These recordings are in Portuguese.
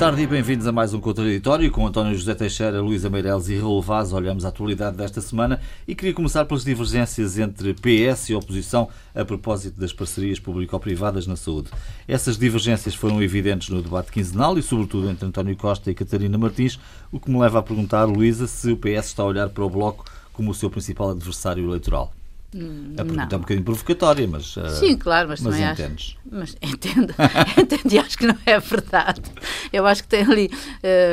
Tarde e bem-vindos a mais um Contraditório com António José Teixeira, Luísa Meireles e Raul Vaz. Olhamos a atualidade desta semana e queria começar pelas divergências entre PS e oposição a propósito das parcerias público-privadas na saúde. Essas divergências foram evidentes no debate quinzenal e, sobretudo, entre António Costa e Catarina Martins, o que me leva a perguntar, Luísa, se o PS está a olhar para o Bloco como o seu principal adversário eleitoral. A pergunta não. é um bocadinho provocatória, mas. uh, Sim, claro, mas, mas também entendes. acho. Mas entendo, entendo e acho que não é verdade. Eu acho que tem ali.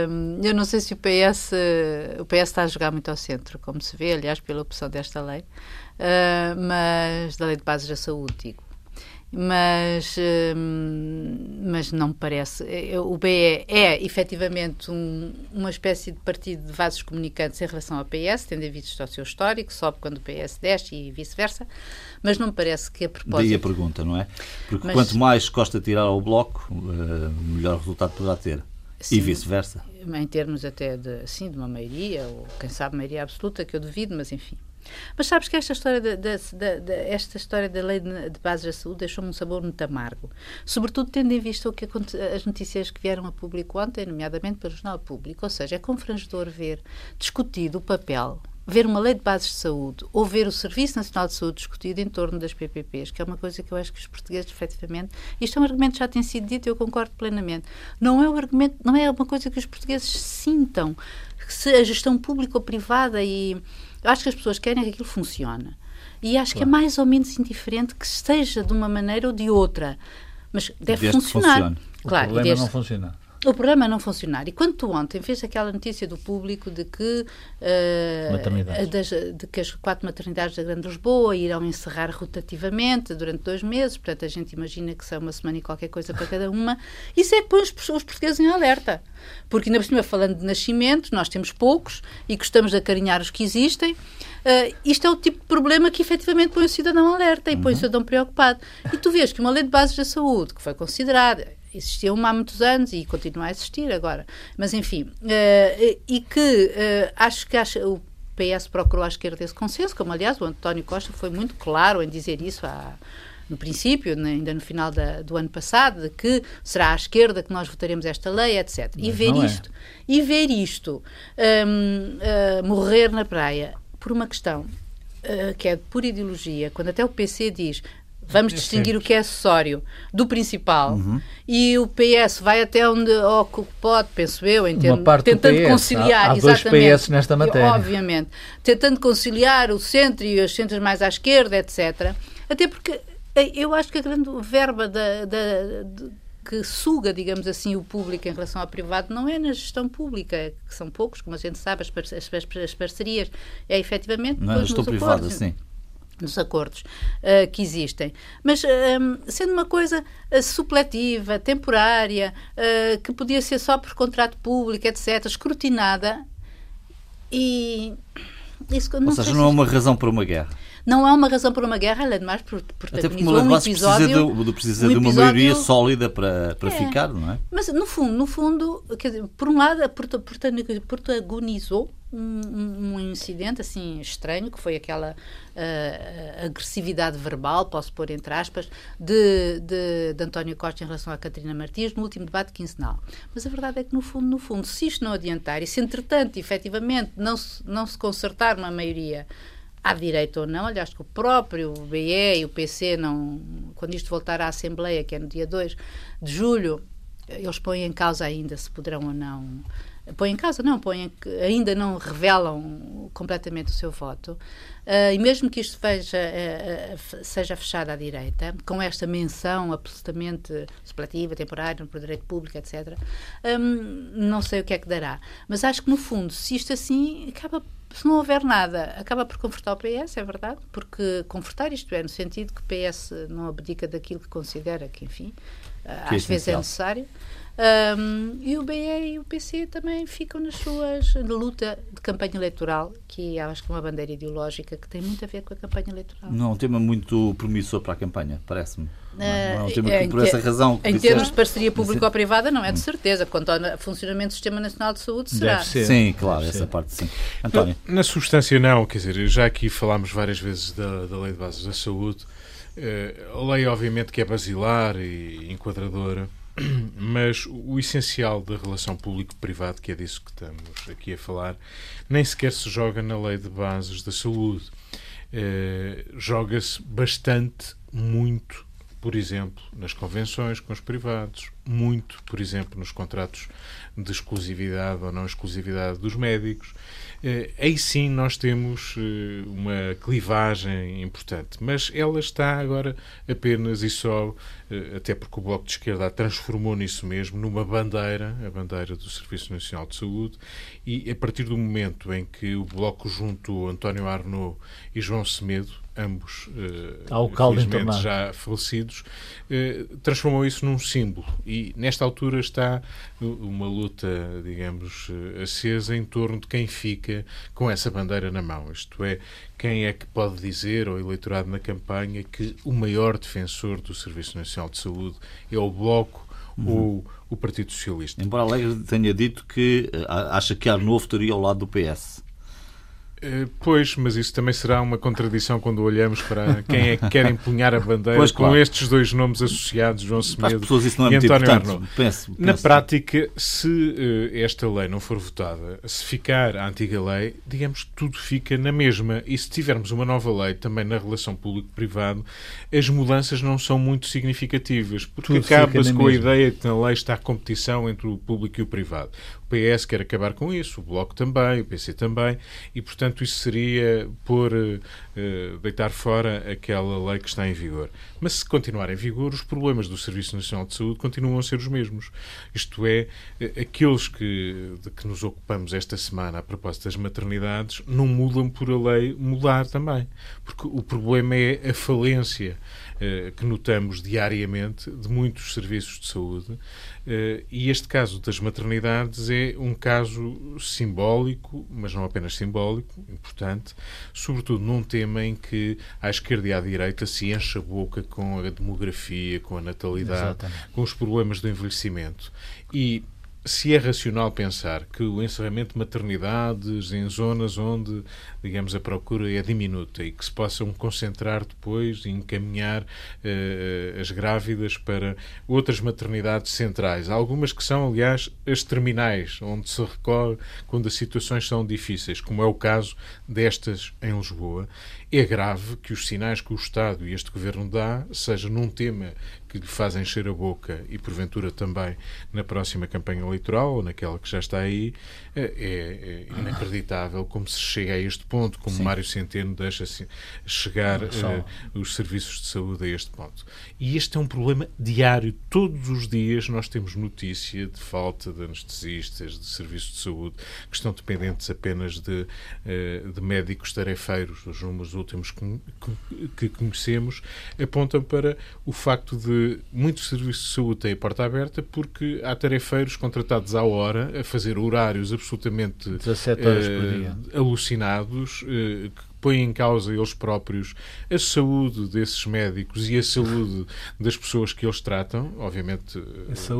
hum, eu não sei se o PS. eh, o PS está a jogar muito ao centro, como se vê, aliás, pela opção desta lei, eh, mas da lei de bases da saúde, digo. Mas, hum, mas não me parece. Eh, O BE é efetivamente um- uma espécie de partido de vasos comunicantes em relação ao PS, tendo em vista o seu histórico, sobe quando o PS desce e vice-versa, mas não me parece que a propósito. Daí a pergunta, não é? Porque Mas- quanto mais Costa tirar ao Bloco, uh, melhor resultado poderá ter. E Sim. vice-versa. em termos até de, sim, de uma maioria, ou quem sabe maioria absoluta, que eu duvido, mas enfim. Mas sabes que esta história da, esta história da lei de, bases da saúde deixou-me um sabor muito amargo. Sobretudo tendo em vista o que as notícias que vieram a público ontem, nomeadamente pelo Jornal Público. Ou seja, é confrangedor ver discutido o papel, ver uma lei de bases de saúde, ou ver o Serviço Nacional de Saúde discutido em torno das PPPs, que é uma coisa que eu acho que os portugueses, efetivamente, isto é um argumento que já tem sido dito e eu concordo plenamente. Não é um argumento, não é uma coisa que os portugueses sintam, que se a gestão pública ou privada e eu acho que as pessoas querem que aquilo funcione. E acho que é mais ou menos indiferente que esteja de uma maneira ou de outra. Mas deve Desde funcionar. O Claro, e problema desde- não funciona. O programa é não funcionar. E quando tu ontem fez aquela notícia do público de que, Maternidades. das- de que as quatro maternidades da Grande Lisboa irão encerrar rotativamente durante dois meses, portanto a gente imagina que são uma semana e qualquer coisa para cada uma, isso é que põe os, os portugueses em alerta. Porque ainda por cima, falando de nascimentos, nós temos poucos e gostamos de acarinhar os que existem. Eh, isto é o tipo de problema que efetivamente põe o cidadão alerta e põe o cidadão preocupado. E tu vês que uma lei de bases da saúde, que foi considerada, existia uma há muitos anos e continua a existir agora, mas enfim, eh, e que eh, acho que acho, o PS procurou à esquerda esse consenso, como aliás o António Costa foi muito claro em dizer isso há, no princípio, né, ainda no final da- do ano passado, de que será à esquerda que nós votaremos esta lei, etc. e Mas ver não é. isto, e ver isto hum, ah, morrer na praia por uma questão ah, que é de pura ideologia, quando até o PC diz vamos É distinguir sempre. o que é acessório do principal Uhum. e o PS vai até onde que pode, penso eu, em tentando PS. conciliar Há- há dois PS nesta matéria. obviamente, tentando conciliar o centro e os centros mais à esquerda, etc. Até porque eh, eu acho que a grande verba da, da- de- que suga, digamos assim, o público em relação ao privado não é na gestão pública, que são poucos, como a gente sabe, as, par- as, par- as parcerias, é efetivamente Não é? Estou nos privada, sim. Nos acordos ah, que existem. Mas ah, sendo uma coisa ah, supletiva, temporária, ah, que podia ser só por contrato público, etc., escrutinada, e isso não Ou seja, não é uma razão para uma guerra. Não é uma razão para uma guerra, além de mais, por- Até de um precisa, episódio... de, de- precisa um de uma episódio- maioria sólida para, para É. ficar, não é? Mas, no fundo, no fundo dizer, por um lado, prota- prota- protagonizou um, um- incidente assim estranho, que foi aquela ah, agressividade verbal, posso pôr entre aspas, de, de, de António Costa em relação à Catarina Martins no último debate quinzenal. Mas a verdade é que, no fundo, no fundo, se isto não adiantar e se, entretanto, efetivamente, não se, não se consertar uma maioria à direita ou não, aliás, que o próprio BE e o PC, não, quando isto voltar à Assembleia, que é no dia 2 de julho, eles põem em causa ainda se poderão ou não. Põem em causa, não, põem, ainda não revelam completamente o seu voto. Ah, e mesmo que isto veja, ah, seja fechado à direita, com esta menção absolutamente supletiva, temporária, por direito público, etc., hum, não sei o que é que dará. Mas acho que, no fundo, se isto assim acaba se não houver nada, acaba por confortar o PS, é verdade, porque confortar isto é no sentido que o PS não abdica daquilo que considera que, enfim, Que é às vezes é essencial. necessário. Um, e o BE e o PC também ficam nas suas na luta de campanha eleitoral, que acho que é uma bandeira ideológica que tem muito a ver com a campanha eleitoral. Não é um tema muito promissor para a campanha, parece-me. Não é? Não é um Eh, tema em que, por essa razão. que Em disseste- termos de parceria público-privada, não é de certeza. Quanto ao funcionamento do Sistema Nacional de Saúde, será. Deve ser. Sim, claro, Deve essa ser. parte sim. António. Na substância, não. Quer dizer, já aqui falámos várias vezes da, da Lei de Bases da Saúde. Eh, a lei, obviamente, que é basilar e enquadradora, mas o essencial da relação público-privado, que é disso que estamos aqui a falar, nem sequer se joga na lei de bases da saúde. Uh, Joga-se bastante, muito, por exemplo, nas convenções com os privados, muito, por exemplo, nos contratos de exclusividade ou não exclusividade dos médicos. Eh, aí sim nós temos eh, uma clivagem importante, mas ela está agora apenas e só, eh, até porque o Bloco de Esquerda a transformou nisso mesmo, numa bandeira, a bandeira do Serviço Nacional de Saúde, e a partir do momento em que o Bloco juntou António Arnaud e João Semedo, ambos uh, já falecidos, uh, transformou isso num símbolo. E nesta altura está uma luta, digamos, acesa em torno de quem fica com essa bandeira na mão. Isto é, quem é que pode dizer ao eleitorado na campanha que o maior defensor do Serviço Nacional de Saúde é o Bloco uhum. ou o Partido Socialista. Embora Alegre tenha dito que eh, acha que Arnovo estaria ao lado do PS. Eh, pois, mas isso também será uma contradição quando olhamos para quem é que quer empunhar a bandeira pois, claro. com estes dois nomes associados, João Semedo é e António Arnoux. Na prática, se uh, esta lei não for votada, se ficar a antiga lei, digamos que tudo fica na mesma. E se tivermos uma nova lei também na relação público-privado, as mudanças não são muito significativas, porque acaba-se com a ideia de que na lei está a competição entre o público e o privado. PS quer acabar com isso, o Bloco também, o PC também, e portanto isso seria por uh, deitar fora aquela lei que está em vigor. Mas se continuar em vigor, os problemas do Serviço Nacional de Saúde continuam a ser os mesmos. Isto é, uh, aqueles que, de que nos ocupamos esta semana a propósito das maternidades não mudam por a lei mudar também. Porque o problema é a falência que notamos diariamente de muitos serviços de saúde Uh, e este caso das maternidades é um caso simbólico, mas não apenas simbólico, importante, sobretudo num tema em que à esquerda e à direita se enche a boca com a demografia, com a natalidade, Exatamente. com os problemas do envelhecimento. E se é racional pensar que o encerramento de maternidades em zonas onde, digamos, a procura é diminuta e que se possam concentrar depois e encaminhar uh, as grávidas para outras maternidades centrais, algumas que são, aliás, as terminais, onde se recorre quando as situações são difíceis, como é o caso destas em Lisboa, é grave que os sinais que o Estado e este Governo dá, seja num tema que lhe faz encher a boca e, porventura, também na próxima campanha eleitoral ou naquela que já está aí, é, é, é inacreditável como se chega a este ponto, como Sim. Mário Centeno deixa chegar uh, os serviços de saúde a este ponto. E este é um problema diário. Todos os dias nós temos notícia de falta de anestesistas, de serviços de saúde, que estão dependentes apenas de, uh, de médicos tarefeiros. Os números últimos que, que, conhecemos apontam para o facto de muitos serviços de saúde têm a porta aberta porque há tarefeiros contratados à hora a fazer horários absolutamente uh, alucinados uh, que põem em causa eles próprios a saúde desses médicos e a saúde das pessoas que eles tratam, obviamente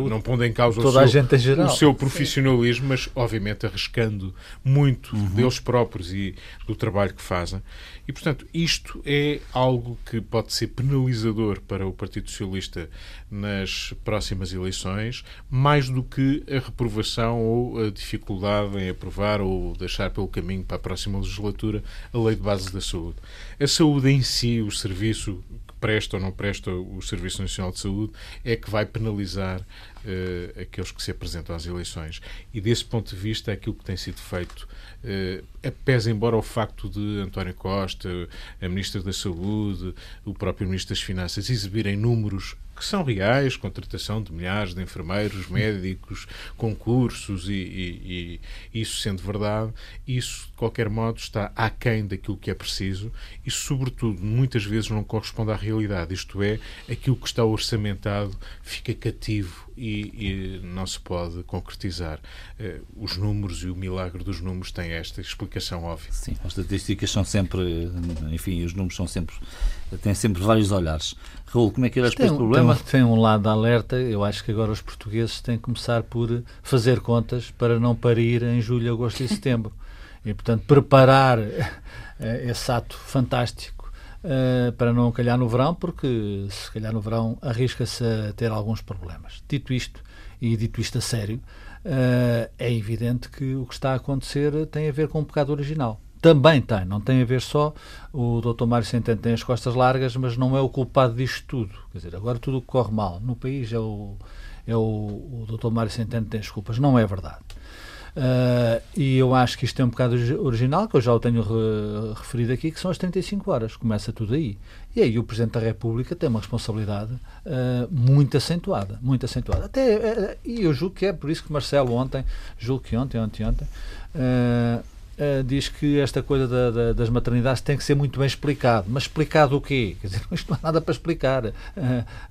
não pondo em causa Toda o, seu, o seu profissionalismo, Sim. mas obviamente arriscando muito uhum. deles próprios e do trabalho que fazem. E, portanto, isto é algo que pode ser penalizador para o Partido Socialista nas próximas eleições, mais do que a reprovação ou a dificuldade em aprovar ou deixar pelo caminho para a próxima legislatura a Lei de Base da Saúde. A saúde em si, o serviço presta ou não presta o Serviço Nacional de Saúde, é que vai penalizar uh, aqueles que se apresentam às eleições. E desse ponto de vista, aquilo que tem sido feito, uh, pese embora o facto de António Costa, a Ministra da Saúde, o próprio Ministro das Finanças exibirem números que são reais, contratação de milhares de enfermeiros, médicos, concursos e, e, e, isso sendo verdade, isso de qualquer modo está aquém daquilo que é preciso e, sobretudo, muitas vezes não corresponde à realidade. Isto é, aquilo que está orçamentado fica cativo e, e, não se pode concretizar. Uh, os números e o milagre dos números têm esta explicação óbvia. Sim, as estatísticas são sempre, enfim, os números são sempre, têm sempre vários olhares. Raul, como é que para este problema? Tem, tem um lado de alerta, eu acho que agora os portugueses têm que começar por fazer contas para não parir em julho, agosto e setembro. E, portanto, preparar eh, esse ato fantástico uh, para não calhar no verão, porque se calhar no verão arrisca-se a ter alguns problemas. Dito isto, e dito isto a sério, uh, é evidente que o que está a acontecer tem a ver com o pecado original. Também tem, não tem a ver só. O Dr. Mário Centeno tem as costas largas, mas não é o culpado disto tudo. Quer dizer, agora tudo o que corre mal no país é o, é o, o Dr. Mário Centeno tem as culpas. Não é verdade. Uh, e eu acho que isto é um bocado original, que eu já o tenho re, referido aqui, que são as 35 horas. Começa tudo aí. E aí o Presidente da República tem uma responsabilidade uh, muito acentuada. Muito acentuada. Até, uh, e eu julgo que é por isso que Marcelo ontem, julgo que ontem, ontem, ontem, Uh, diz que esta coisa da, da, das maternidades tem que ser muito bem explicado. Mas explicado o quê? Quer dizer, isto não há nada para explicar. Uh,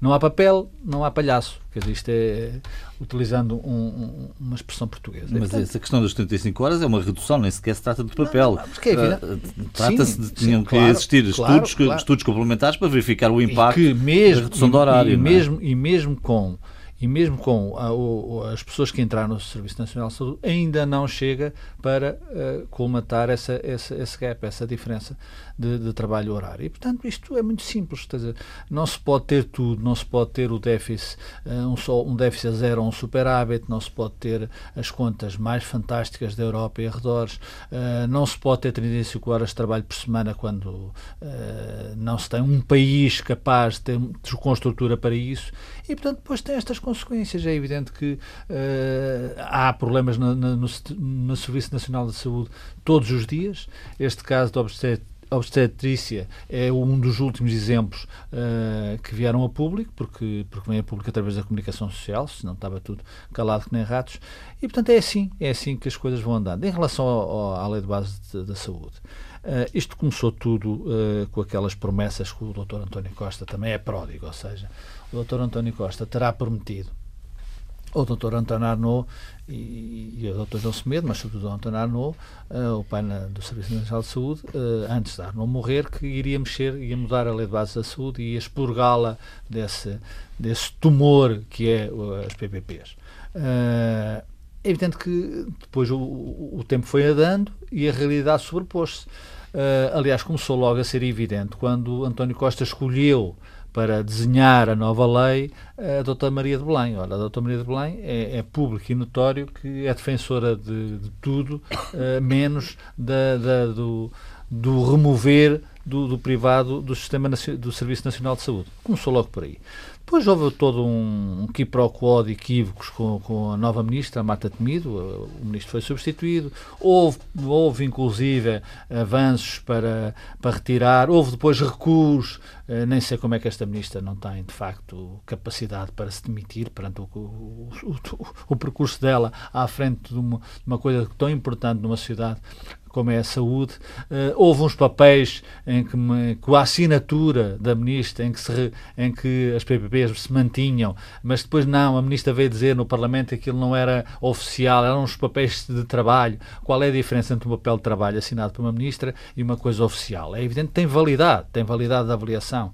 não há papel, não há palhaço. Quer dizer, isto é utilizando um, um, uma expressão portuguesa. Mas portanto, essa questão das 35 horas é uma redução, nem sequer se trata de papel. É uh, Trata-se de tinham que claro, existir claro, estudos, claro. estudos complementares para verificar o impacto mesmo, da redução do horário. E, e, é? mesmo, e mesmo com e mesmo com a, o, as pessoas que entraram no Serviço Nacional de Saúde, ainda não chega para uh, colmatar essa, essa, esse gap, essa diferença de, de, trabalho horário. E, portanto, isto é muito simples. Não se pode ter tudo, não se pode ter o déficit, uh, um, só, um déficit a zero ou um superávit, não se pode ter as contas mais fantásticas da Europa e arredores, uh, não se pode ter 35 horas de trabalho por semana quando não se tem um país capaz de ter estrutura para isso. E, portanto, depois tem estas consequências. É evidente que há problemas no, no, no, Serviço Nacional de Saúde todos os dias. Este caso de obstetrícia é um dos últimos exemplos uh, que vieram a público, porque, porque vem a público através da comunicação social, senão estava tudo calado que nem ratos. E, portanto, é assim, é assim que as coisas vão andando. Em relação ao, ao, à lei de base da saúde, uh, isto começou tudo uh, com aquelas promessas que o Dr. António Costa também é pródigo, ou seja, o Dr. António Costa terá prometido o Dr. António Arnaud e, e o Dr. João Semedo, mas sobretudo o António Arnaud, uh, o pai na, do Serviço Nacional de Saúde, uh, antes de Arnaud morrer, que iria mexer, ia mudar a lei de base da saúde e ia expurgá-la desse, desse tumor que é uh, as PPPs. é evidente que depois o, o, tempo foi andando e a realidade sobrepôs-se. aliás, começou logo a ser evidente quando António Costa escolheu para desenhar a nova lei a doutora Maria de Belém. Ora, a doutora Maria de Belém é, é público e notório que é defensora de, de tudo, uh, menos da, da, do, do remover do, do, privado do sistema do Serviço Nacional de Saúde. Começou logo por aí. Depois houve todo um, um quiproquo de equívocos com, com a nova ministra, Marta Temido, o ministro foi substituído, houve, houve inclusive avanços para, para retirar, houve depois recuos, eh, nem sei como é que esta ministra não tem de facto capacidade para se demitir perante o, o, o, o percurso dela à frente de uma, de uma coisa tão importante numa sociedade como é a saúde. Uh, houve uns papéis em que, com a assinatura da ministra, em que, se, em que as PPPs se mantinham, mas depois não, a ministra veio dizer no Parlamento que aquilo não era oficial, eram uns papéis de trabalho. Qual é a diferença entre um papel de trabalho assinado por uma ministra e uma coisa oficial? É evidente que tem validade, tem validade de avaliação.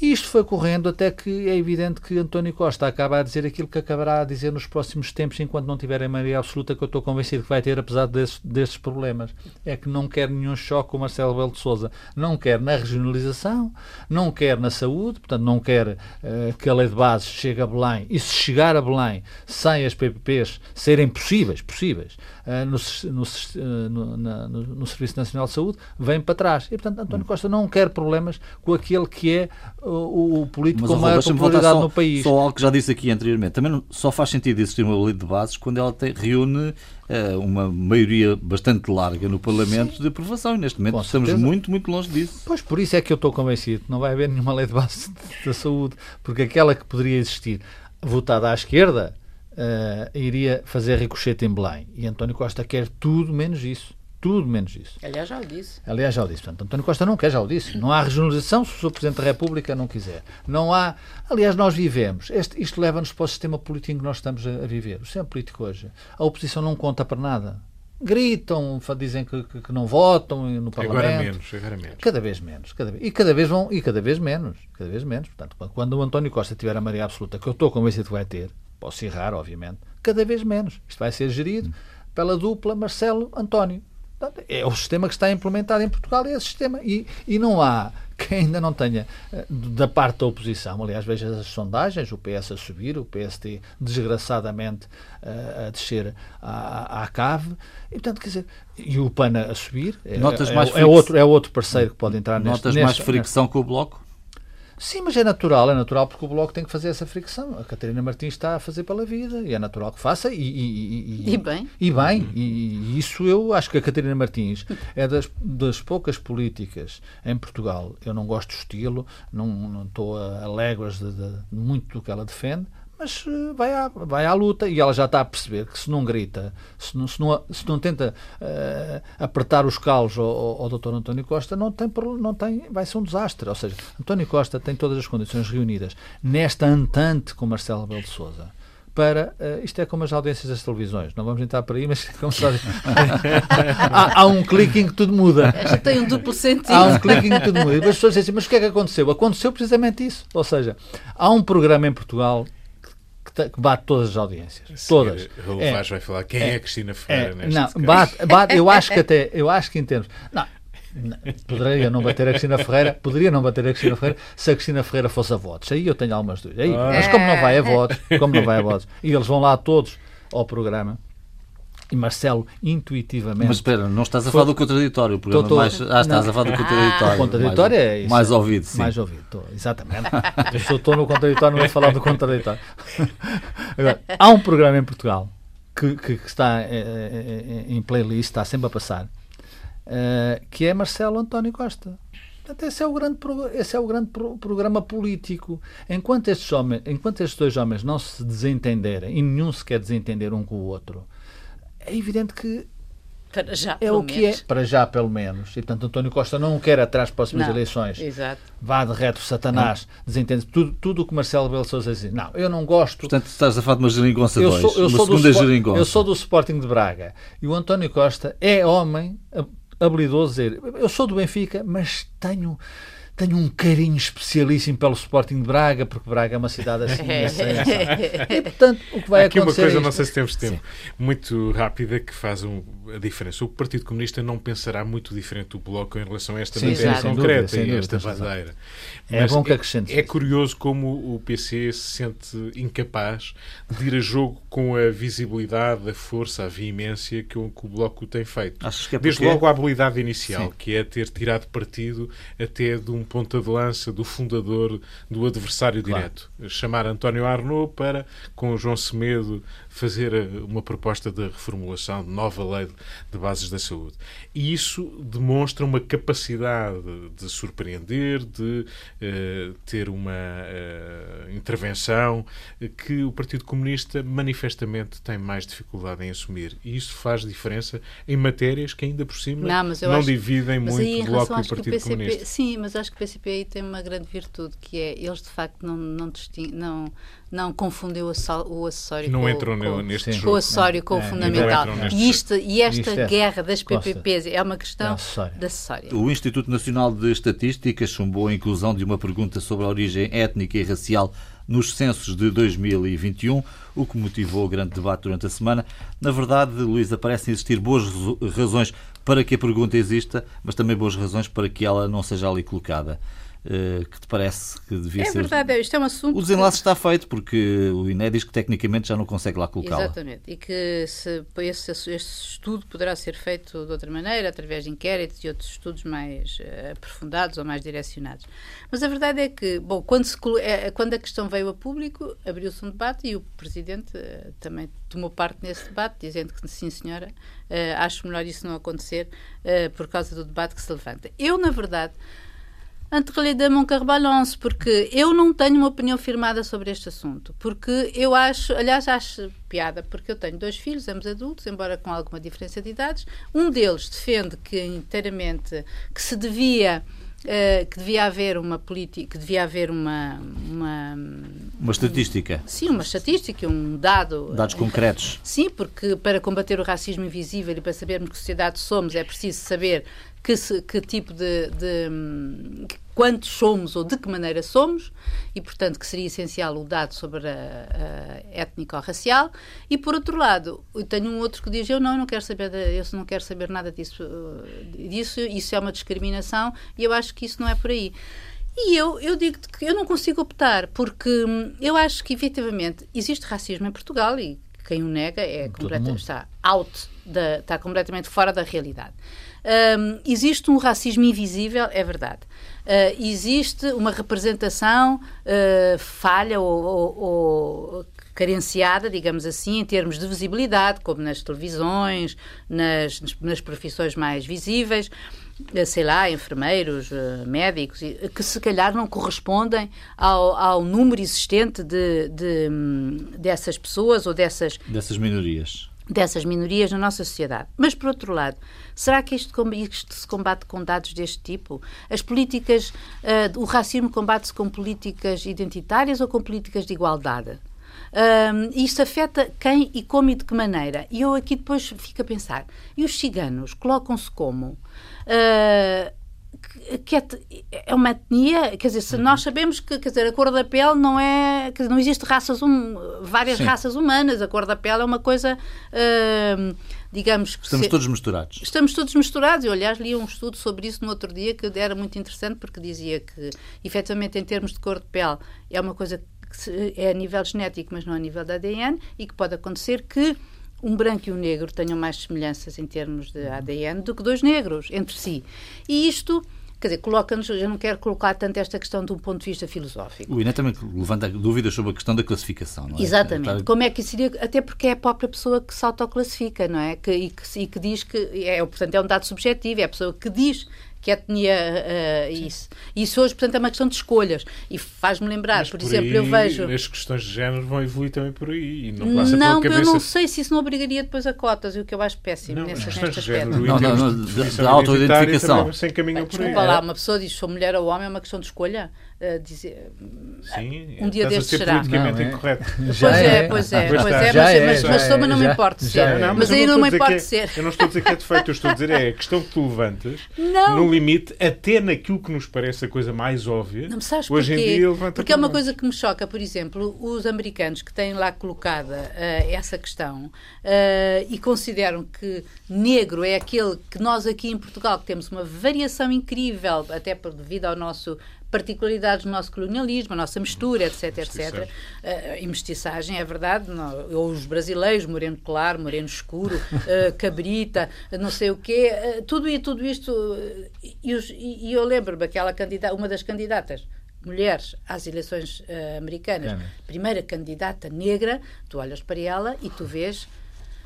E isto foi correndo até que é evidente que António Costa acaba a dizer aquilo que acabará a dizer nos próximos tempos, enquanto não tiver a maioria absoluta, que eu estou convencido que vai ter, apesar desses, desses problemas. É que não quer nenhum choque com Marcelo Belo de Souza. Não quer na regionalização, não quer na saúde, portanto, não quer uh, que a lei de base chegue a Belém. E se chegar a Belém, sem as PPPs serem possíveis, possíveis, no, no, no, na, no, no, Serviço Nacional de Saúde, vem para trás. E, portanto, António Costa não quer problemas com aquele que é o, o político Mas, com maior popularidade só, no país. Só algo que já disse aqui anteriormente. Também não, só faz sentido existir uma lei de bases quando ela tem, reúne uh, uma maioria bastante larga no Parlamento Sim. de aprovação. E neste momento com estamos certeza. muito, muito longe disso. Pois por isso é que eu estou convencido que não vai haver nenhuma lei de base da saúde, porque aquela que poderia existir votada à esquerda uh, iria fazer ricochete em Belém. E António Costa quer tudo menos isso tudo menos isso. Aliás, já o disse. Aliás, já o disse. Portanto, António Costa não quer, já o disse. Não há regionalização se o Sr. Presidente da República não quiser. Não há. Aliás, nós vivemos. Este, isto leva-nos para o sistema político que nós estamos a, a, viver. O sistema político hoje. A oposição não conta para nada. Gritam, dizem que, que, que não votam no Parlamento. Agora menos, agora menos. Cada vez menos. Cada vez, e cada vez vão. E cada vez menos. Cada vez menos. Portanto, quando o António Costa tiver a maioria absoluta, que eu estou convencido que vai ter, posso errar, obviamente, cada vez menos. Isto vai ser gerido pela dupla Marcelo António é o sistema que está implementado em Portugal, é esse sistema. E, e não há que ainda não tenha, eh, da parte da oposição, aliás, veja as sondagens, o PS a subir, o PST desgraçadamente uh, a descer à, à cave, e portanto, quer dizer, e o PAN a subir, é, é, é, outro, é outro parceiro que pode entrar Notas neste... Notas mais fricção com o Bloco? Sim, mas é natural, é natural porque o Bloco tem que fazer essa fricção. A Catarina Martins está a fazer pela vida e é natural que faça e, e, e, e bem. E bem, e, isso eu acho que a Catarina Martins é das, das poucas políticas em Portugal. Eu não gosto do estilo, não, não estou a, a léguas de, de muito do que ela defende, mas uh, vai, à, vai à luta e ela já está a perceber que se não grita, se não, se não, se não tenta uh, apertar os calos ao, ao, ao Dr. António Costa, não tem, não tem, vai ser um desastre. Ou seja, António Costa tem todas as condições reunidas nesta antante com Marcelo Belo de Souza para. Uh, isto é como as audiências das televisões, não vamos entrar por aí, mas é como se há, há um clique em que tudo muda. Já tem um duplo sentido. Há um clique em que tudo muda. E as pessoas dizem assim, mas o que é que aconteceu? Aconteceu precisamente isso. Ou seja, há um programa em Portugal que bate todas as audiências. Sim, todas. O é, vai falar quem é, é Cristina Ferreira é, Não, bate, bate, eu acho que até, eu acho que em termos. Não, Poderia não bater a Cristina Ferreira, poderia não bater a Cristina Ferreira se a Cristina Ferreira fosse a votos. Aí eu tenho algumas dúvidas. Aí, ah. Mas como não vai a votos, como não vai a votos, e eles vão lá todos ao programa, e Marcelo intuitivamente. Mas espera, não estás a falar do contraditório, o programa tô, tô, mais. Ah, estás não. a falar do contraditório. O contraditório mais, é isso. Mais ouvido, sim. Mais ouvido, tô, exatamente. Eu estou no contraditório, não vou falar do contraditório. Agora, há um programa em Portugal que, que, que está é, é, em playlist, está sempre a passar, que é Marcelo António Costa. Portanto, esse é o grande, esse é o grande pro, programa político. Enquanto estes, homens, enquanto estes dois homens não se desentenderem, e nenhum se quer desentender um com o outro, é evidente que para já, é o que menos. é. Para já, pelo menos. E, portanto, António Costa não quer atrás para próximas não, eleições. Exato. Vá de reto, Satanás, não. desentende tudo, tudo o que Marcelo Belo Souza diz. Não, eu não gosto. Portanto, estás a falar de uma geringonça 2. Eu sou, eu sou segunda geringonça. Eu sou do Sporting de Braga. E o António Costa é homem habilidoso dizer eu sou do Benfica, mas tenho tenho um carinho especialíssimo pelo Sporting de Braga, porque Braga é uma cidade assim. e, portanto, o que vai Aqui acontecer. Aqui uma coisa, é não sei se temos tempo, Sim. muito rápida que faz um, a diferença. O Partido Comunista não pensará muito diferente do Bloco em relação a esta Sim, matéria exato, concreta e esta bandeira. É bom que acrescente. É, é curioso como o PC se sente incapaz de ir a jogo com a visibilidade, a força, a veemência que o, que o Bloco tem feito. É Desde logo a habilidade inicial, Sim. que é ter tirado partido até de um ponta de lança do fundador do adversário claro. direto. Chamar António Arnaud para, com o João Semedo, fazer eh, uma proposta de reformulação de nova lei de bases da saúde. E isso demonstra uma capacidade de surpreender, de uh, ter uma uh, intervenção que o Partido Comunista manifestamente tem mais dificuldade em assumir. E isso faz diferença em matérias que ainda por cima não, não acho, dividem muito o Bloco e o Partido PCP, Comunista. Sim, mas acho que o PCP aí tem uma grande virtude, que é eles de facto não, não, não, não confundeu o acessório não com, entrou com, neste com o acessório com é, o fundamental. E, isto, e esta é, guerra das PPPs é uma questão da acessório. O Instituto Nacional de Estatística chumbou a inclusão de uma pergunta sobre a origem étnica e racial nos censos de 2021, o que motivou o grande debate durante a semana. Na verdade, Luísa, parecem existir boas razões para que a pergunta exista, mas também boas razões para que ela não seja ali colocada. Uh, que te parece que devia é ser. É verdade, isto é um assunto. O desenlace que... está feito, porque o INE diz que tecnicamente já não consegue lá colocá-la. Exatamente, e que se, esse, esse, estudo poderá ser feito de outra maneira, através de inquéritos e outros estudos mais uh, aprofundados ou mais direcionados. Mas a verdade é que, bom, quando, se, é, quando a questão veio a público, abriu-se um debate e o Presidente uh, também tomou parte nesse debate, dizendo que, sim, senhora, acho melhor isso não acontecer por causa do debate que se levanta. Eu, na verdade entre de mon carbalance, porque eu não tenho uma opinião firmada sobre este assunto. Porque eu acho, aliás, acho piada, porque eu tenho dois filhos, ambos adultos, embora com alguma diferença de idades. Um deles defende que inteiramente que se devia Uh, que devia haver uma política, que devia haver uma, uma uma estatística. Um, sim, uma estatística, um dado. Dados concretos. Sim, porque para combater o racismo invisível e para sabermos que sociedade somos é preciso saber que, se, que tipo de, de quantos somos ou de que maneira somos, e portanto que seria essencial o dado sobre a, a étnico-racial, e por outro lado, eu tenho um outro que diz, eu não, eu não quero saber, de, eu não quero saber nada disso, disso, isso é uma discriminação, e eu acho que isso não é por aí. E eu, eu digo que eu não consigo optar, porque hum, eu acho que, efetivamente, existe racismo em Portugal e quem o nega é completamente, está out, da, está completamente fora da realidade. Um, existe um racismo invisível, é verdade. Uh, existe uma representação uh, falha ou, ou, ou, carenciada, digamos assim, em termos de visibilidade, como nas televisões, nas, nas profissões mais visíveis. Eh, sei lá, enfermeiros, médicos, que se calhar não correspondem ao, ao número existente de, de, hum, dessas pessoas ou dessas... Dessas minorias dessas minorias na nossa sociedade. Mas, por outro lado, será que isto, isto se combate com dados deste tipo? As políticas, uh, o racismo combate-se com políticas identitárias ou com políticas de igualdade? Um, isto afeta quem e como e de que maneira? E eu aqui depois fico a pensar, e os ciganos colocam-se como? Uh, que é, é, uma etnia, quer dizer, se nós sabemos que quer dizer, a cor da pele não é, dizer, não existe raças, um, várias Sim. raças humanas, a cor da pele é uma coisa, uh, digamos... Estamos se, todos misturados. Estamos todos misturados, eu aliás li um estudo sobre isso no outro dia que era muito interessante porque dizia que, efetivamente, em termos de cor de pele, é uma coisa que é a nível genético, mas não a nível da ADN, e que pode acontecer que um branco e um negro tenham mais semelhanças em termos de ADN do que dois negros entre si. E isto quer dizer, coloca-nos, eu não quero colocar tanto esta questão de um ponto de vista filosófico. O INE também levanta dúvidas sobre a questão da classificação, não é? Exatamente. Como é que seria, até porque é a própria pessoa que se autoclassifica, não é? Que, e, que, e que diz que, é, portanto, é um dado subjetivo, é a pessoa que diz que etnia uh, isso. Isso hoje, portanto, é uma questão de escolhas. E faz-me lembrar, Mas por, por exemplo, aí, eu vejo. As questões de género vão evoluir também por aí. E não passa não, cabeça... eu não sei se isso não obrigaria depois a cotas, o que eu acho péssimo não, nesse, neste aspecto. Não, não, não, da auto-identificação. Sem caminho por aí. lá, uma pessoa diz sou mulher ou homem, é uma questão de escolha dizer. Sim, um dia destes será. politicamente não, é? incorreto. Já pois é, pois é, pois é, mas, é, mas, mas, mas não me importa ser. Não, mas, aí não me importa é, ser. Eu não estou a dizer que é defeito, eu estou a dizer é a questão que tu levantas, não. no limite, até naquilo que nos parece a coisa mais óbvia. Não me sabes hoje porquê? em dia levanta Porque é uma coisa que me choca, por exemplo, os americanos que têm lá colocada uh, essa questão uh, e consideram que negro é aquele que nós aqui em Portugal que temos uma variação incrível, até por, devido ao nosso particularidades do nosso colonialismo, a nossa mistura, etc, etc. Uh, e mestiçagem, é verdade, não, ou os brasileiros, moreno claro, moreno escuro, uh, cabrita, não sei o quê, uh, tudo, e, tudo isto, e, os, e, eu lembro-me aquela candidata, uma das candidatas, mulheres às eleições americanas, primeira candidata negra, tu olhas para ela e tu vês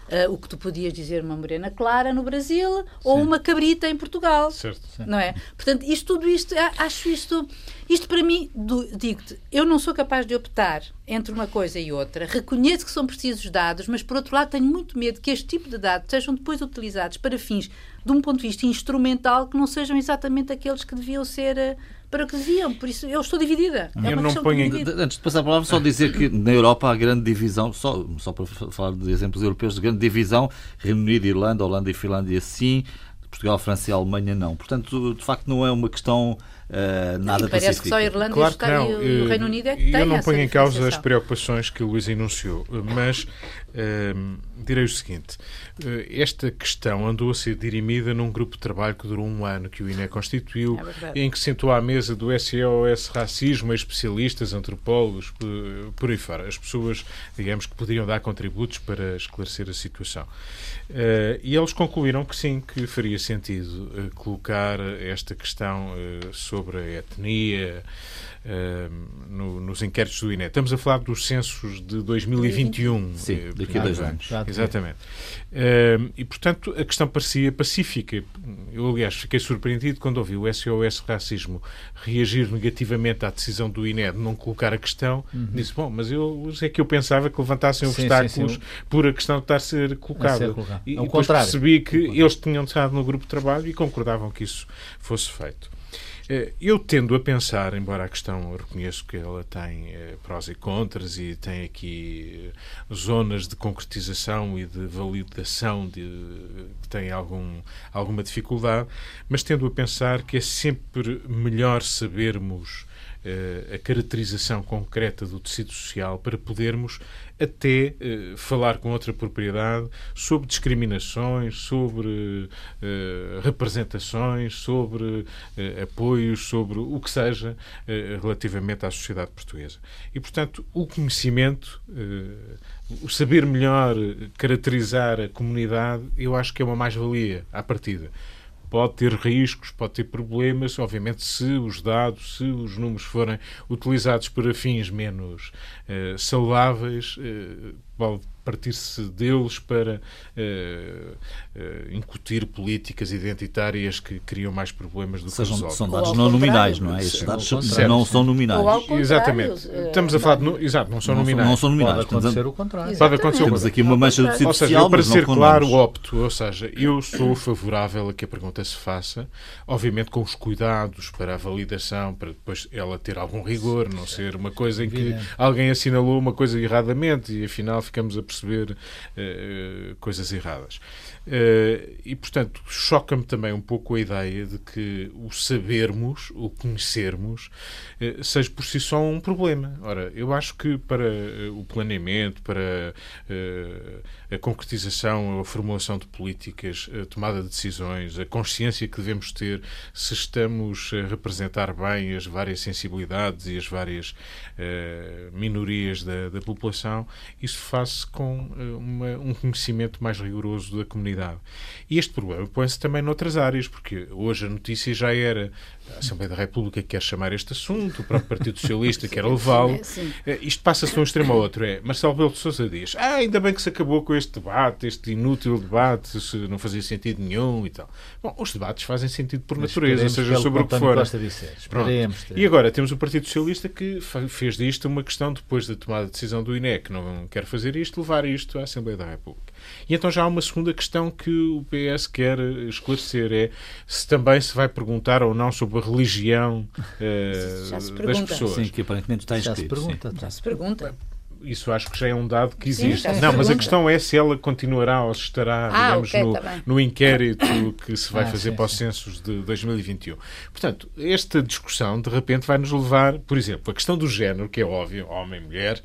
Uh, o que tu podias dizer uma morena clara no Brasil Sim. ou uma cabrita em Portugal. Certo. Não é? Portanto, isto, tudo isto, acho isto, isto para mim, digo-te, eu não sou capaz de optar entre uma coisa e outra. Reconheço que são precisos dados, mas por outro lado tenho muito medo que este tipo de dados sejam depois utilizados para fins de um ponto de vista instrumental que não sejam exatamente aqueles que deviam ser uh, para o que deviam. Por isso, eu estou dividida. É eu não ponho Antes de passar a palavra, só dizer que na Europa há grande divisão, só, só para falar de exemplos europeus, de grande divisão, Reino Unido, Irlanda, Holanda e Finlândia sim, Portugal, França e Alemanha não. Portanto, de facto, não é uma questão uh, nada e parece pacífica. que só a Irlanda claro que não. e o Reino Unido é que tem Eu não ponho em causa as preocupações que o Luís enunciou, mas uh, direi o seguinte: uh, esta questão andou a ser dirimida num grupo de trabalho que durou um ano, que o INE constituiu, é em que sentou à mesa do SEOS Racismo, especialistas, antropólogos, por, aí fora, as pessoas, digamos, que poderiam dar contributos para esclarecer a situação. Uh, e eles concluíram que sim, que faria sentido uh, colocar esta questão uh, sobre a etnia no, nos inquéritos do INE. Estamos a falar dos censos de 2021. Sim, daqui a dois anos. Exatamente. e, portanto, a questão parecia pacífica. Eu, aliás, fiquei surpreendido quando ouvi o SOS Racismo reagir negativamente à decisão do INE de não colocar a questão. Uhum. Disse, bom, mas eu é que eu pensava que levantassem sim, obstáculos sim, sim. por a questão de estar a ser colocada. E, e depois percebi que eles tinham estado no grupo de trabalho e concordavam que isso fosse feito. Eh, eu tendo a pensar, embora a questão, eu reconheço que ela tem eh, prós e contras e tem aqui eh, zonas de concretização e de validação de, que têm algum, alguma dificuldade, mas tendo a pensar que é sempre melhor sabermos a caracterização concreta do tecido social para podermos até uh, falar com outra propriedade sobre discriminações, sobre uh, representações, sobre apoios, sobre o que seja relativamente à sociedade portuguesa. E, portanto, o conhecimento, o saber melhor caracterizar a comunidade, eu acho que é uma mais-valia à partida pode ter riscos, pode ter problemas, obviamente, se os dados, se os números forem utilizados para fins menos uh, saudáveis, uh, pode partir-se deles para uh, uh, incutir políticas identitárias que criam mais problemas do Sejam, que resolvem. São dados não nominais, não é? Estes dados não são nominais. Exatamente. Estamos a falar de. Exato, não são não nominais. Não são nominais. Pode acontecer o contrário. Pode acontecer Temos aqui uma mancha de Ou seja, eu, para ser claro, opto. Ou seja, eu sou favorável a que a pergunta se faça, obviamente com os cuidados para a validação, para depois ela ter algum rigor, não ser uma coisa em que alguém assinalou uma coisa erradamente e afinal ficamos a perceber uh, coisas erradas. Uh, e, portanto, choca-me também um pouco a ideia de que o sabermos, o conhecermos, uh, seja por si só um problema. Ora, eu acho que para o planeamento, para a concretização, a formulação de políticas, a tomada de decisões, a consciência que devemos ter se estamos a representar bem as várias sensibilidades e as várias minorias da, da população, isso faz com uma, um conhecimento mais rigoroso da comunidade. E este problema põe-se também noutras áreas, porque hoje a notícia já era a Assembleia da República quer chamar este assunto, o próprio Partido Socialista quer levá-lo. Eh, isto passa-se de um extremo ao outro. É Marcelo Belo de Sousa diz: ah, ainda bem que se acabou com este debate, este inútil debate, se não fazia sentido nenhum e tal. Bom, os debates fazem sentido por Mas natureza, seja sobre o que for. E agora temos o Partido Socialista que fez disto uma questão, depois da tomada de decisão do INE, que não quer fazer isto, levar isto à Assembleia da República. E então já há uma segunda questão que o PS quer esclarecer: é se também se vai perguntar ou não sobre a religião uh, das pessoas. Sim, que aparentemente está escrito. Já se pergunta. Já se pergunta isso acho que já é um dado que existe. Sim, não, mas a questão é se ela continuará ou se estará, ah, digamos, okay, no, tá no, inquérito que se vai ah, fazer sim, para os censos de 2021. Portanto, esta discussão, de repente, vai nos levar, por exemplo, a questão do género, que é óbvio, homem, mulher,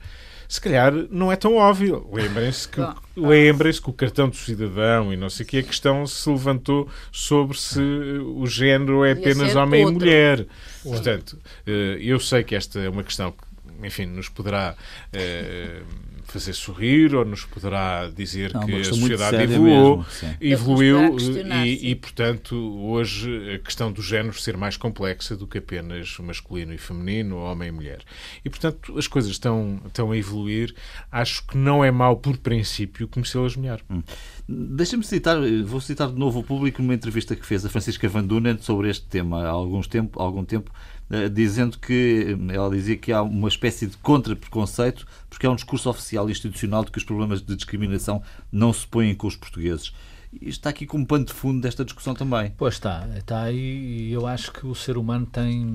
se calhar não é tão óbvio. Lembrem-se que, lembrem que o cartão do cidadão e não sei o que, a questão se levantou sobre se o género é apenas homem outro. e mulher. Portanto, eh, eu sei que esta é uma questão que, enfim, nos poderá. Eh, fazer sorrir ou nos poderá dizer não, que a sociedade evoluiu, mesmo, evoluiu e, e, portanto, hoje a questão do género ser mais complexa do que apenas masculino e feminino, homem e mulher. E, portanto, as coisas estão, estão a evoluir. Acho que não é mau, por princípio, conhecê-las melhor. Hum. Deixa-me citar, vou citar de novo o público numa entrevista que fez a Francisca Van Dunen sobre este tema há alguns tempo, há algum tempo eh, dizendo que ela dizia que há uma espécie de contra-preconceito, porque é um discurso oficial e institucional de que os problemas de discriminação não se põem com os portugueses. E está aqui como pano de fundo desta discussão também. Pois está, está aí e eu acho que o ser humano tem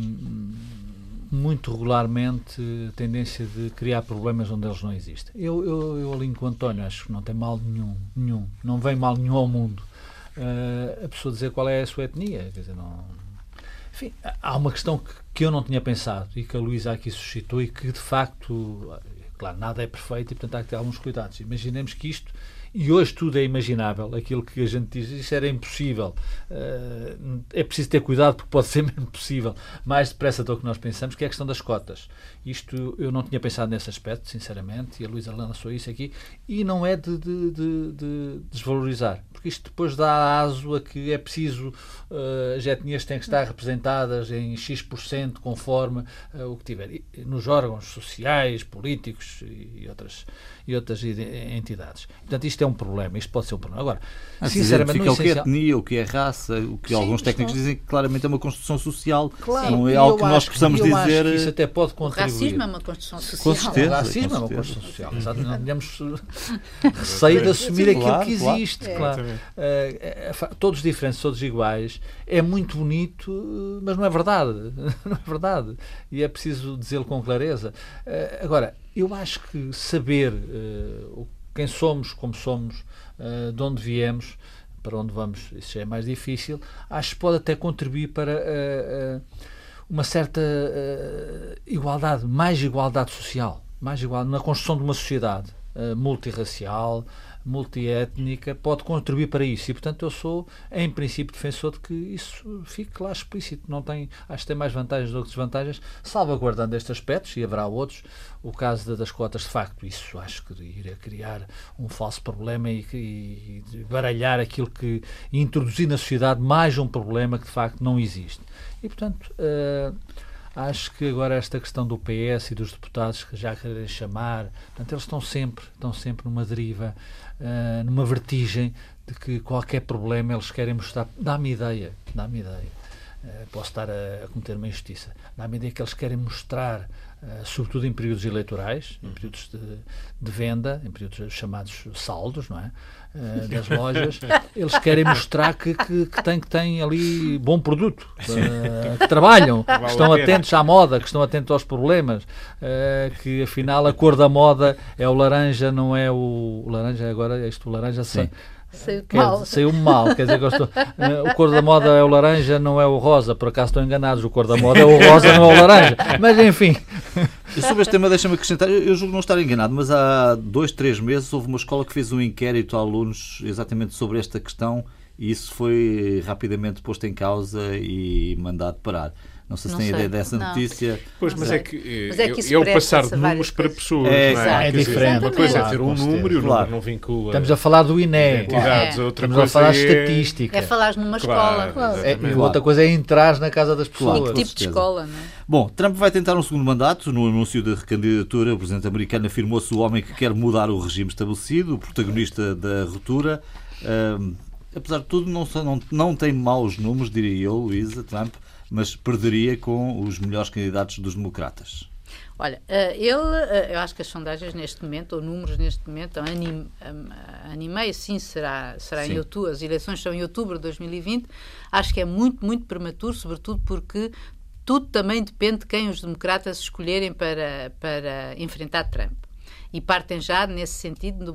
muito regularmente a tendência de criar problemas onde eles não existem. Eu, eu, eu alinho com o António, acho que não tem mal nenhum, nenhum, não vem mal nenhum ao mundo. Uh, a pessoa dizer qual é a sua etnia, quer dizer, não, enfim, há uma questão que, que eu não tinha pensado e que a Luísa aqui suscitou e que de facto, claro, nada é perfeito e portanto há que ter alguns cuidados. Imaginemos que isto e hoje tudo é imaginável. Aquilo que a gente diz, isso era impossível. Uh, é preciso ter cuidado porque pode ser mesmo possível, mais depressa do que nós pensamos, que é a questão das cotas. Isto eu não tinha pensado nesse aspecto, sinceramente, e a Luísa lançou isso aqui, e não é de, de, de, de desvalorizar, porque isto depois dá aso a que é preciso, uh, as etnias têm que estar representadas em X% conforme uh, o que tiver, nos órgãos sociais, políticos e outras, e outras entidades. Portanto, isto é é um problema, isto pode ser um problema. Agora, ah, sinceramente, não é o que é etnia, o que é raça, o que Sim, alguns técnicos dizem que claramente é uma construção social. Claro. Não é algo que nós possamos dizer. Isso até pode contribuir. O racismo é uma construção social. Com certeza. O racismo é uma construção social. Exato. Não temos receio de assumir aquilo claro, que existe. Claro. claro. É. Uh, todos diferentes, todos iguais. É muito bonito, mas não é verdade. Não é verdade. E é preciso dizê-lo com clareza. Uh, agora, eu acho que saber uh, quem somos, como somos, uh, de onde viemos, para onde vamos, isso já é mais difícil, acho que pode até contribuir para uh, uma certa igualdade, mais igualdade social, mais igualdade na construção de uma sociedade multirracial, multiétnica pode contribuir para isso. E portanto eu sou em princípio defensor de que isso fique lá explícito. Não tem acho que tem mais vantagens do que desvantagens salvaguardando estes aspectos e haverá outros. O caso das cotas de facto isso acho que iria criar um falso problema e, e baralhar aquilo que e introduzir na sociedade mais um problema que de facto não existe. E portanto uh, Acho que agora esta questão do PS e dos deputados que já querem chamar, portanto, eles estão sempre, estão sempre numa deriva, uh, numa vertigem de que qualquer problema eles querem mostrar. Dá-me ideia, dá-me ideia. Uh, posso estar a, a cometer uma injustiça. Dá-me ideia que eles querem mostrar eh, sobretudo em períodos eleitorais, em períodos de, de, venda, em períodos chamados saldos, não é? Uh, das lojas, eles querem mostrar que, que, que, têm, que têm ali bom produto, uh, que trabalham, que estão atentos à moda, que estão atentos aos problemas, uh, que afinal a cor da moda é o laranja, não é o, o laranja agora, é isto o laranja Sim. Saiu mal. Saiu mal. Quer dizer, gostou, uh, o cor da moda é o laranja, não é o rosa. Por acaso estão enganados. O cor da moda é o rosa, não é o laranja. Mas enfim. E sobre este tema, deixa-me acrescentar. Eu julgo não estar enganado, mas há dois, três meses houve uma escola que fez um inquérito a alunos exatamente sobre esta questão e isso foi rapidamente posto em causa e mandado parar. Não sei se não tem sei. ideia dessa não. notícia. Pois, mas é que, mas é, que é o passar de números para pessoas. É, é? é diferente. Uma coisa é ter um número e o número não vincula. Estamos a falar do INE. Entidades. É. Outra Estamos coisa a falar de estatística. É falar numa escola. Claro. É, e outra coisa é entrar na casa das pessoas. E que tipo de escola, não é? Bom, Trump vai tentar um segundo mandato. No anúncio da recandidatura, o presidente americano afirmou-se o homem que quer mudar o regime estabelecido, o protagonista da ruptura. Um, apesar de tudo, não, não, não tem maus números, diria eu, Luísa Trump mas perderia com os melhores candidatos dos democratas. Olha, eh, ele, eh, eu acho que as sondagens neste momento, ou números neste momento, anim, animei, sim, será, será sim. em outubro, as eleições são em outubro de 2020, acho que é muito, muito prematuro, sobretudo porque tudo também depende de quem os democratas escolherem para, para enfrentar Trump e partem já nesse sentido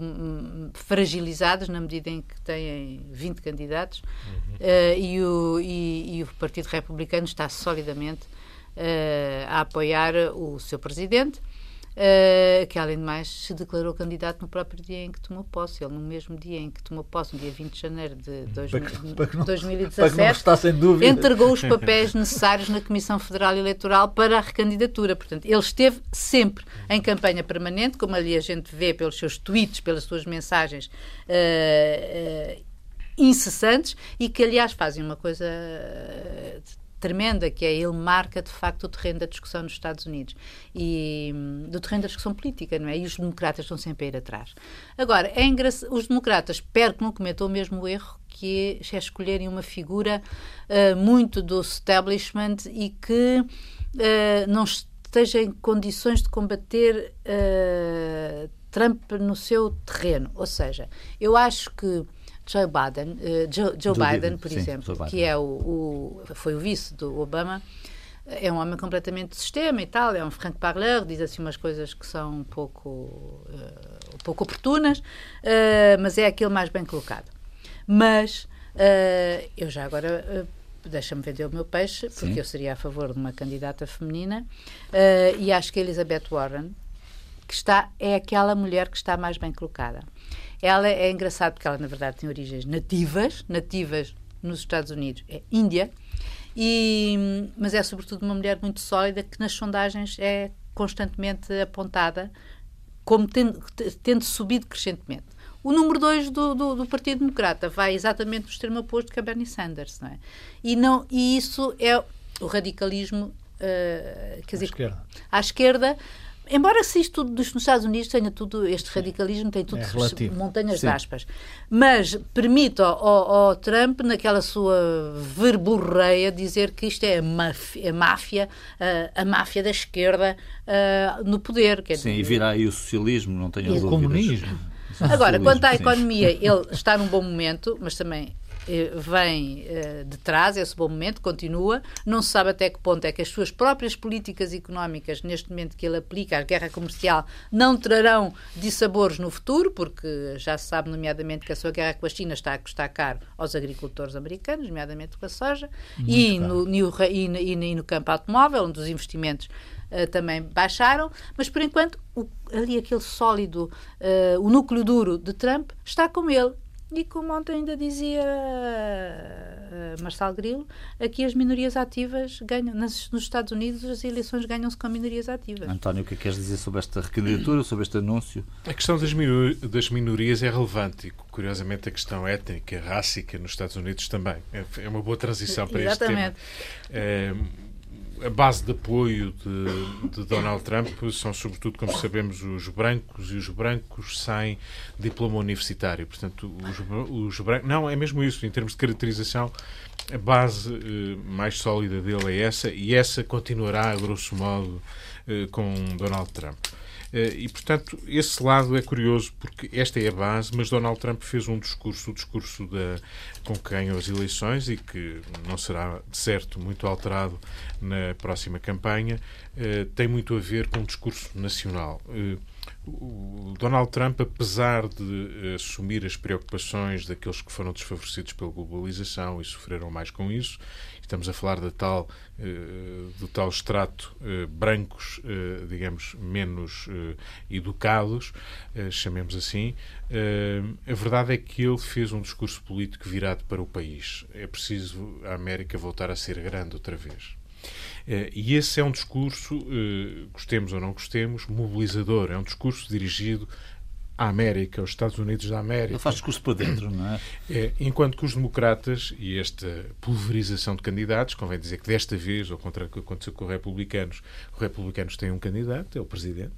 fragilizados na medida em que têm 20 candidatos uhum. uh, e, o, e, e, o Partido Republicano está solidamente uh, a apoiar o seu presidente uh, que além de mais se declarou candidato no próprio dia em que tomou posse. Ele, no mesmo dia em que tomou posse, no dia 20 de janeiro de dois, para que, para que não, 2017, para entregou os papéis necessários na Comissão Federal Eleitoral para a recandidatura. Portanto, ele esteve sempre em campanha permanente, como ali a gente vê pelos seus tweets, pelas suas mensagens. Uh, uh, incessantes e que, aliás, fazem uma coisa tremenda, que é ele marca de facto o terreno da discussão nos Estados Unidos e do terreno da discussão política, não é? E os democratas estão sempre a ir atrás. Agora, é engraçado, os democratas espero que não cometam o mesmo erro que é, é escolherem uma figura uh, muito do establishment e que uh, não esteja em condições de combater uh, Trump no seu terreno. Ou seja, eu acho que Joe Biden, uh, Joe, Joe Biden, por sim, exemplo, Biden. que é o, o, foi o vice do Obama, é um homem completamente de sistema e tal, é um franco parleur, diz assim umas coisas que são um pouco, uh, um pouco oportunas, uh, mas é aquele mais bem colocado. Mas uh, eu já agora deixa-me vender o meu peixe, porque Sim. eu seria a favor de uma candidata feminina, e acho que a Elizabeth Warren que está, é aquela mulher que está mais bem colocada. Ela é engraçada porque ela, na verdade, tem origens nativas, nativas nos Estados Unidos, é Índia, e, mas é sobretudo uma mulher muito sólida que nas sondagens é constantemente apontada como tendo, tendo subido crescentemente. O número 2 do, do, do, Partido Democrata vai exatamente no extremo oposto que a Bernie Sanders, não é? E, não, e isso é o radicalismo, uh, quer à dizer, esquerda. à esquerda embora se isto tudo nos Estados Unidos tenha tudo, este radicalismo tem tudo é montanhas Sim. de aspas, mas permite ao, ao, Trump, naquela sua verborreia, dizer que isto é a máfia, a máfia, a, a máfia da esquerda uh, no poder. Quer Sim, dizer, e virá aí o socialismo, não tenho dúvidas. O comunismo. Agora, quanto à economia, ele está num bom momento, mas também eh, vem eh, de trás, esse bom momento, continua. Não se sabe até que ponto é que as suas próprias políticas económicas, neste momento que ele aplica à guerra comercial, não trarão dissabores no futuro, porque já se sabe, nomeadamente, que a sua guerra com a China está a custar caro aos agricultores americanos, nomeadamente com a soja, e no, no, e, e, e no campo automóvel, onde os investimentos Uh, também baixaram, mas por enquanto o, ali aquele sólido, uh, o núcleo duro de Trump está com ele e como ontem ainda dizia uh, Marçal Grilo, aqui as minorias ativas ganham, nas, nos Estados Unidos as eleições ganham-se com minorias ativas. António, o que é que queres dizer sobre esta recandidatura, sobre este anúncio? A questão das, minor das minorias é relevante e, curiosamente, a questão étnica, rássica nos Estados Unidos também. É, é uma boa transição para Exatamente. este tema. É, a base de apoio de, de, Donald Trump são, sobretudo, como sabemos, os brancos e os brancos sem diploma universitário. Portanto, os, os brancos. Não, é mesmo isso, em termos de caracterização, a base eh, mais sólida dele é essa e essa continuará, a grosso modo, eh, com Donald Trump. Eh, e, portanto, esse lado é curioso porque esta é a base, mas Donald Trump fez um discurso, o discurso da, com que ganhou as eleições e que não será, de certo, muito alterado na próxima campanha, eh, tem muito a ver com o discurso nacional. Eh, o Donald Trump, apesar de assumir as preocupações daqueles que foram desfavorecidos pela globalização e sofreram mais com isso, estamos a falar da tal, uh, do tal extrato uh, brancos, uh, digamos, menos educados, chamemos assim, a verdade é que ele fez um discurso político virado para o país. É preciso a América voltar a ser grande outra vez. E esse é um discurso, gostemos ou não gostemos, mobilizador. É um discurso dirigido à América, aos Estados Unidos da América. Ele faz discurso para dentro, não é? é? Enquanto que os democratas e esta pulverização de candidatos, convém dizer que desta vez, ao contrário do que aconteceu com os republicanos, os republicanos têm um candidato, é o presidente.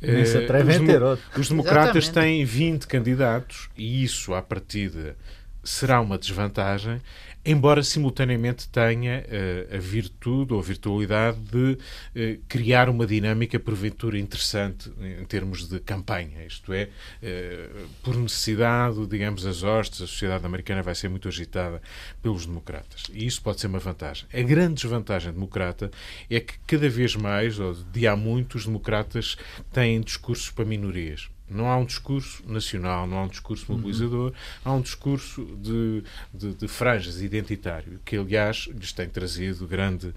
Nem se atrevem a ter outro. Os democratas Exatamente. têm 20 candidatos e isso, à partida, será uma desvantagem embora simultaneamente tenha uh, a virtude ou a virtualidade de uh, criar uma dinâmica porventura interessante em termos de campanha, isto é, uh, por necessidade, digamos, as hostes, a sociedade americana vai ser muito agitada pelos democratas. E isso pode ser uma vantagem. A grande desvantagem democrata é que cada vez mais, ou de há muito, os democratas têm discursos para minorias. Não há um discurso nacional, não há um discurso uhum. mobilizador, uhum. há um discurso de, de, de, franjas identitário, que aliás lhes tem trazido grande,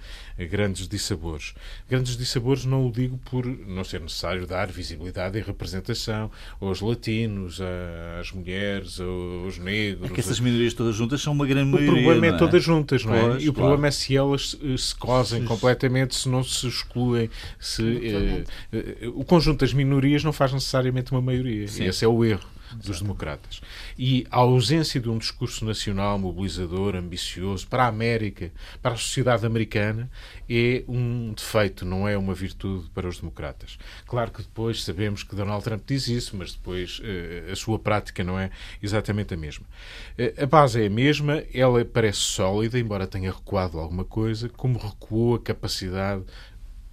grandes dissabores. Grandes dissabores não o digo por não ser necessário dar visibilidade e representação aos latinos, às mulheres, aos negros. É que essas minorias todas juntas são uma grande maioria. O problema é, é todas juntas, não é? Pois, e o claro. problema é se elas se cosem se... completamente, se não se excluem, se eh, eh, o conjunto das minorias não faz necessariamente uma maioria. Sim. Esse é o erro dos democratas. E a ausência de um discurso nacional mobilizador, ambicioso, para a América, para a sociedade americana, é um defeito, não é uma virtude para os democratas. Claro que depois sabemos que Donald Trump diz isso, mas depois uh, a sua prática não é exatamente a mesma. Uh, a base é a mesma, ela parece sólida, embora tenha recuado alguma coisa, como recuou a capacidade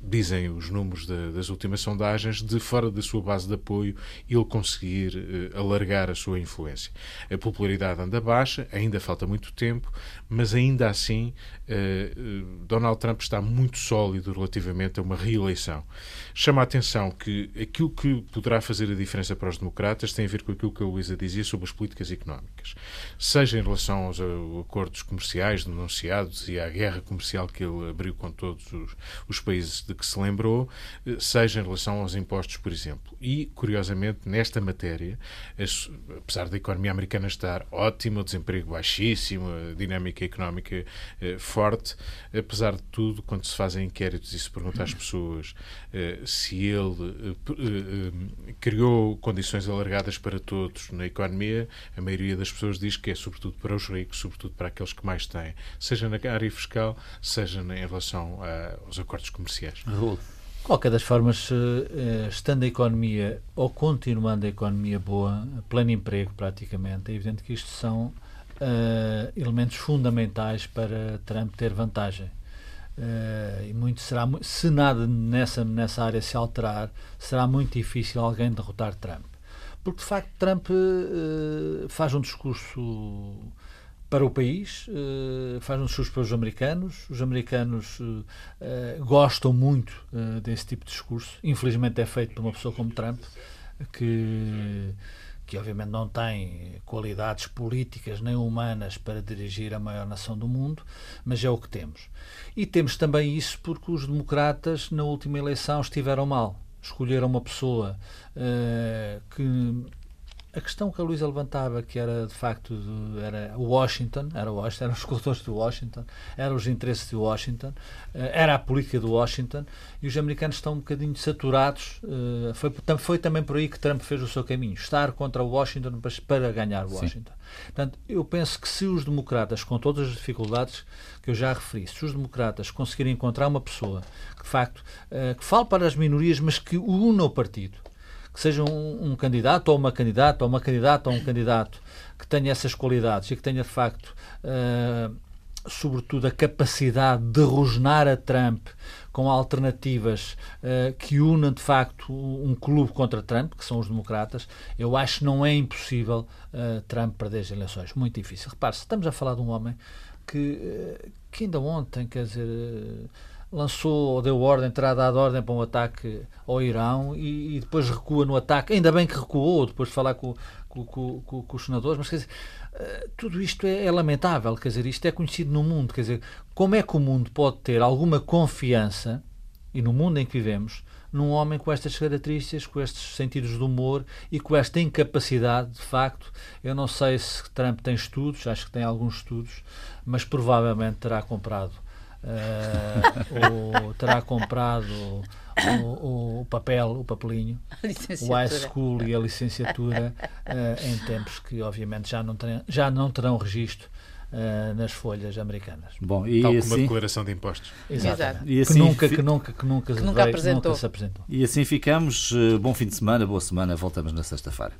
dizem os números de, das últimas sondagens, de fora da sua base de apoio, ele conseguir uh, alargar a sua influência. A popularidade anda baixa, ainda falta muito tempo, mas ainda assim uh, Donald Trump está muito sólido relativamente a uma reeleição. Chama a atenção que aquilo que poderá fazer a diferença para os democratas tem a ver com aquilo que a Luísa dizia sobre as políticas económicas. Seja em relação aos acordos comerciais denunciados e à guerra comercial que ele abriu com todos os, os países que se lembrou, eh, seja em relação aos impostos, por exemplo. E, curiosamente, nesta matéria, apesar da economia americana estar ótima, o desemprego baixíssimo, a dinâmica económica eh, forte, apesar de tudo, quando se fazem inquéritos e se pergunta às pessoas eh, se ele criou condições alargadas para todos na economia, a maioria das pessoas diz que é sobretudo para os ricos, sobretudo para aqueles que mais têm, seja na área fiscal, seja em relação aos acordos comerciais. Raul. Qualquer das formas, eh, estando a economia ou continuando a economia boa, pleno emprego praticamente, é evidente que isto são uh, elementos fundamentais para Trump ter vantagem. Uh, e muito será se nada nessa nessa área se alterar será muito difícil alguém derrotar Trump porque de facto Trump uh, faz um discurso para o país, uh, faz um discurso para os americanos. Os americanos uh, gostam muito desse tipo de discurso. Infelizmente é feito por uma pessoa como Trump, que, que obviamente não tem qualidades políticas nem humanas para dirigir a maior nação do mundo, mas é o que temos. E temos também isso porque os democratas na última eleição estiveram mal escolheram uma pessoa uh, que a questão que a Luísa levantava, que era de facto de, era Washington, era Washington, eram os escritores de Washington, eram os interesses de Washington, eh, era a política de Washington, e os americanos estão um bocadinho saturados. Eh, foi, foi também por aí que Trump fez o seu caminho, estar contra Washington para ganhar Washington. Sim. Portanto, eu penso que se os democratas, com todas as dificuldades que eu já referi, se os democratas conseguirem encontrar uma pessoa que de facto eh, que fale para as minorias, mas que una o partido, que seja um, um, candidato ou uma candidata ou uma candidata ou um candidato que tenha essas qualidades e que tenha de facto uh, sobretudo a capacidade de rosnar a Trump com alternativas uh, que unam de facto um clube contra Trump, que são os democratas, eu acho que não é impossível uh, Trump perder as eleições. Muito difícil. Repare-se, estamos a falar de um homem que, que ainda ontem, quer dizer lançou ou deu ordem, terá dado ordem para um ataque ao Irão e, e, depois recua no ataque. Ainda bem que recuou depois de falar com, com, com, com os senadores, mas quer dizer, uh, tudo isto é, é, lamentável. Quer dizer, isto é conhecido no mundo. Quer dizer, como é que o mundo pode ter alguma confiança, e no mundo em que vivemos, num homem com estas características, com estes sentidos de humor e com esta incapacidade, de facto. Eu não sei se Trump tem estudos, acho que tem alguns estudos, mas provavelmente terá comprado uh, terá comprado o, o, papel, o papelinho, o high school e a licenciatura uh, em tempos que obviamente já não terão, já não terão registro Uh, nas folhas americanas. Bom, e Tal assim, como a declaração de impostos. Exato. E assim, que, nunca, que, nunca, que, nunca, que nunca, veio, nunca se apresentou. E assim ficamos. Bom fim de semana, boa semana. Voltamos na sexta-feira.